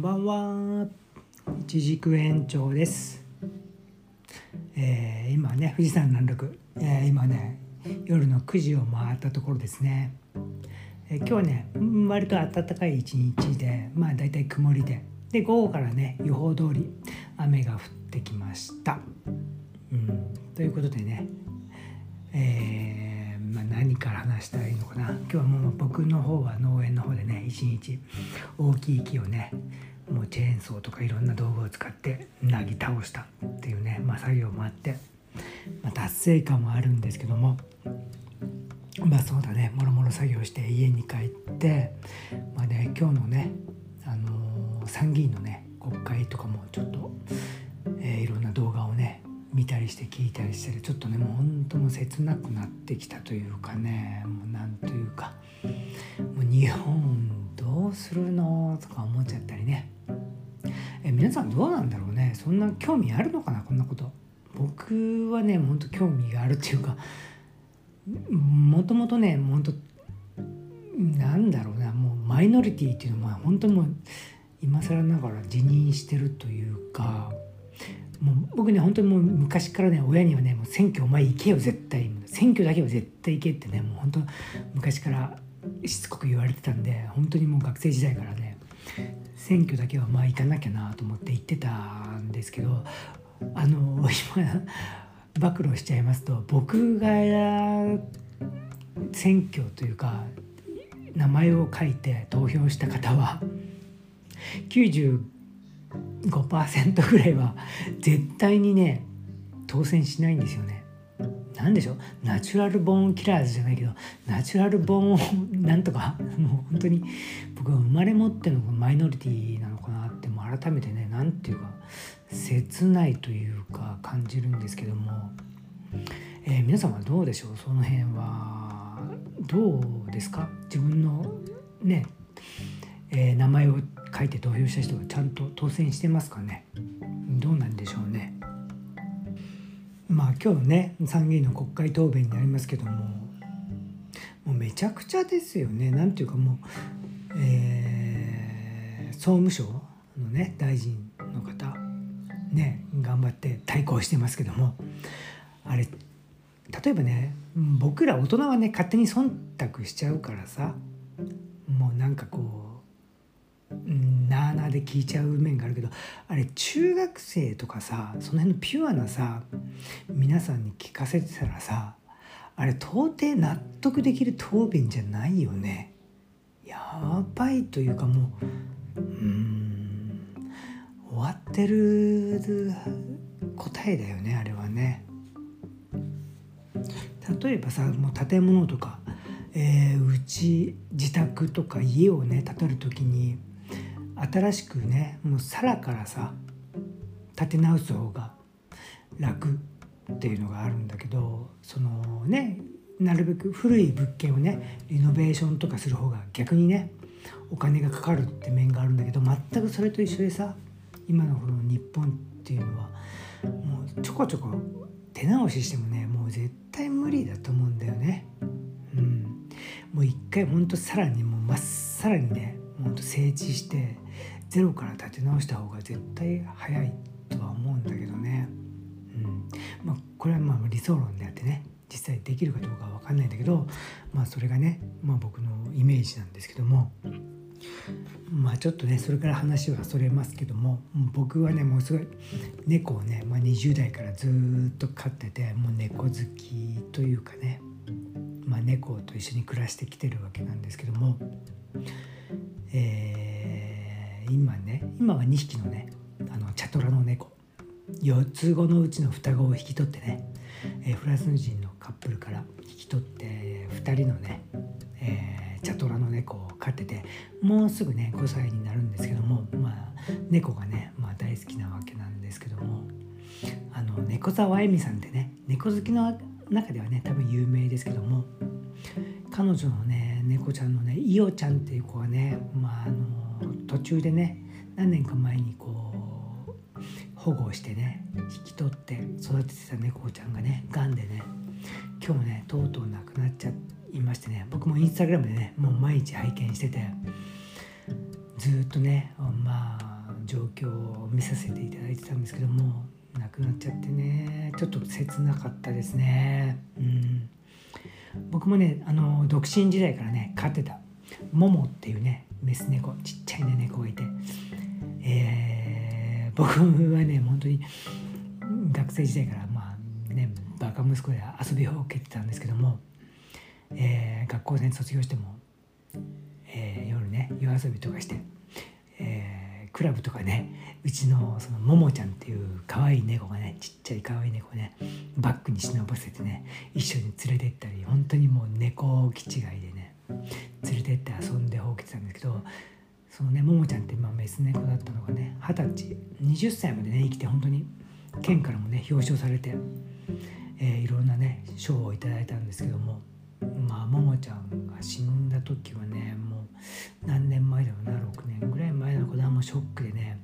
んばんは。一軸園長です。えー今ね富士山南麓、えー今ね夜の9時を回ったところですね。えー今日はね割と暖かい一日でまあだいたい曇りでで午後からね予報通り雨が降ってきました。うん、ということでね、えーまあ、何から話したらいいのかな。今日はもう僕の方は農園の方でね一日大きい木をねもうチェーンソーとかいろんな道具を使ってなぎ倒したっていうね、まあ、作業もあって、まあ、達成感もあるんですけどもまあそうだねもろもろ作業して家に帰って、まあね、今日のね、あのー参議院のね国会とかもちょっと、えーいろんな動画をね見たりして聞いたりしてちょっとねもう本当もう切なくなってきたというかねもうなんというかもう日本どうするのとか思っちゃったりね。え皆さんどうなんだろうね？そんな興味あるのかな？こんなこと。僕はね本当興味があるっていうかもともとね本当なんだろうなもうマイノリティっていうのは本当にもう今更ながら辞任してるというかもう僕ね本当にもう昔からね親にはねもう選挙お前行けよ絶対選挙だけは絶対行けってねもう本当昔からしつこく言われてたんで本当にもう学生時代からね選挙だけはまあ行かなきゃなと思って行ってたんですけどあの今暴露しちゃいますと僕が選挙というか名前を書いて投票した方は95 5%ぐらいは絶対にね当選しないんですよね。なんでしょう？ナチュラルボーンキラーズじゃないけどナチュラルボーンなんとかもう本当に僕は生まれ持ってのマイノリティなのかなってもう改めてねなんていうか切ないというか感じるんですけども、えー皆さんはどうでしょう？その辺は。どうですか？自分のね、えー名前を書いて投票した人がちゃんと当選してますかね？どうなんでしょうね？まあ今日ね参議院の国会答弁になりますけどももうめちゃくちゃですよねなんていうかもう、えー総務省のね大臣の方ね頑張って対抗してますけどもあれ例えばね僕ら大人はね勝手に忖度しちゃうからさもうなんかこうで聞いちゃう面があるけどあれ中学生とかさその辺のピュアなさ皆さんに聞かせてたらさあれ到底納得できる答弁じゃないよね。やばいというかもううーん終わってる答えだよねあれはね。例えばさもう建物とか、えーうち自宅とか家をね建てる時に新しくねもう皿からさ建て直す方が楽っていうのがあるんだけどそのねなるべく古い物件をねリノベーションとかする方が逆にねお金がかかるって面があるんだけど全くそれと一緒でさ今のこの日本っていうのはもうちょこちょこ手直ししてもねもう絶対無理だと思うんだよね。うん、もう一回ほんとさらにもうまっさらにねほんと整地してゼロから立て直した方が絶対早いとは思うんだけどね。うんまあ、これはまあ理想論であってね実際できるかどうかは分かんないんだけど、まあ、それがね、まあ、僕のイメージなんですけどもまあちょっとねそれから話はそれますけども僕はねもうすごい猫をね、まあ、20代からずっと飼っててもう猫好きというかね、まあ、猫と一緒に暮らしてきてるわけなんですけども、えー今ね今は2匹のねあのチャトラの猫。4つ子のうちの双子を引き取ってね、えーフランス人のカップルから引き取って2人のね、えーチャトラの猫を飼っててもうすぐね5歳になるんですけどもまあ猫がね、まあ、大好きなわけなんですけどもあの猫沢恵美さんってね猫好きの中ではね多分有名ですけども彼女のね猫ちゃんのねイオちゃんっていう子がね、まあ、あの途中でね何年か前にこう保護してね引き取って育ててた猫ちゃんがねがんでね今日ねとうとう亡くなっちゃいましてね僕もインスタグラムでねもう毎日拝見しててずっとねまあ状況を見させていただいてたんですけども亡くなっちゃってねちょっと切なかったですね。うん。僕もねあの独身時代からね飼ってたモモっていうねメス猫ちっちゃいね猫がいて、えー、僕はね本当に学生時代からまあねバカ息子で遊びを受けてたんですけども、えー、学校で卒業しても、えー、夜ね夜遊びとかして、クラブとかねうちのそのももちゃんっていう可愛い猫がねちっちゃい可愛い猫ねバッグに忍ばせてね一緒に連れてったり本当にもう猫気違いでね連れてって遊んでほうけてたんですけどそのねももちゃんって今メス猫だったのがね二十歳20歳までね生きて本当に県からもね表彰されて、えー、いろんなね賞をいただいたんですけどもあももちゃんが死んだ時はねもう何年前だろうな6年ぐらい前の子だもうショックでね、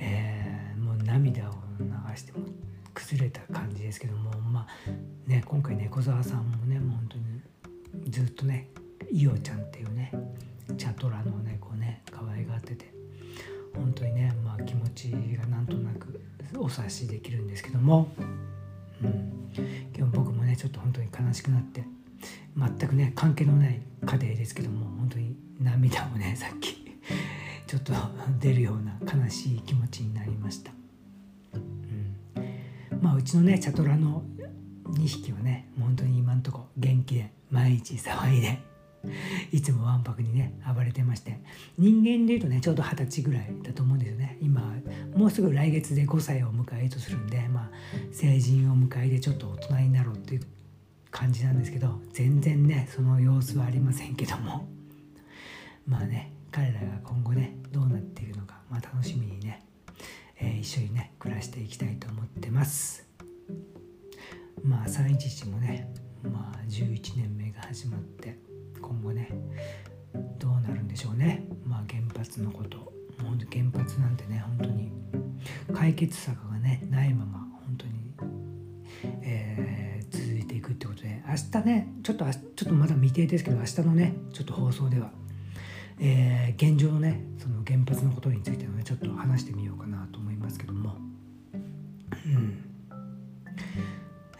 えー、もう涙を流しても崩れた感じですけどもまあね今回猫沢さんもねもう本当にずっとねいおちゃんっていうねチャトラの猫ね可愛がってて本当にねまあ気持ちがなんとなくお察しできるんですけども、うん、今日僕もねちょっと本当に悲しくなって全くね関係のない家庭ですけども本当に涙もね さっきちょっと 出るような悲しい気持ちになりました、うん、まあうちのねチャトラの2匹はね本当に今んとこ元気で毎日騒いで いつもわんぱくにね暴れてまして人間でいうとねちょうど二十歳ぐらいだと思うんですよね。今もうすぐ来月で5歳を迎えとするんでまあ成人を迎えてちょっと大人になろうっていう感じなんですけど全然ねその様子はありませんけども。まあね彼らが今後ねどうなっていくのか、まあ、楽しみにね、えー、一緒にね暮らしていきたいと思ってます。まあ311もねまあ11年目が始まって今後ねどうなるんでしょうね。まあ原発のこと。もう原発なんてね本当に解決策がねないまま明日ねちょっとちょっとまだ未定ですけど明日のねちょっと放送では、えー、現状のねその原発のことについてのねちょっと話してみようかなと思いますけども。うん。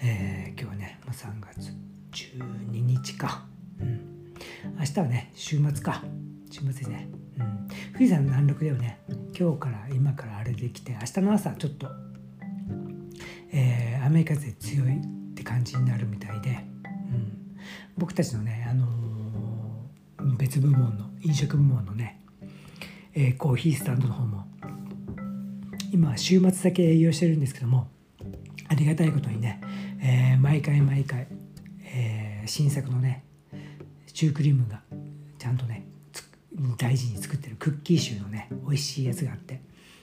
えー、今日はね、まあ、3月12日か。うん。明日はね週末か。週末ですね。うん。富士山の南麓ではね今日から今からあれできて明日の朝ちょっと、えー、雨風強いって感じになるみたいで、うん、僕たちのね、あのー、別部門の飲食部門のね、えー、コーヒースタンドの方も今週末だけ営業してるんですけどもありがたいことにね、えー、毎回毎回、えー、新作のねシュークリームがちゃんとね大事に作ってるクッキーシューのね美味しいやつがあって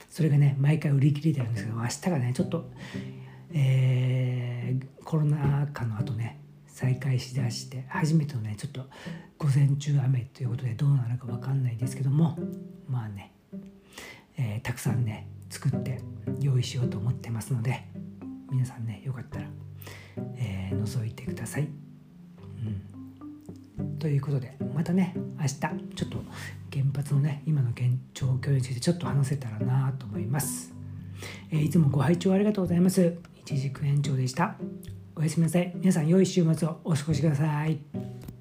それがね毎回売り切れてるんですけど明日がねちょっと、えー、コロナ禍の後ね再開しだして初めてのねちょっと午前中雨ということでどうなるか分かんないですけどもまあね、えー、たくさんね作って用意しようと思ってますので皆さんねよかったら、えー、覗いてください。うん。ということでまたね明日ちょっと原発のね今の現状況についてちょっと話せたらなと思います、え、いつもご拝聴ありがとうございます。一軸延長でした。おやすみなさい。皆さん良い週末をお過ごしください。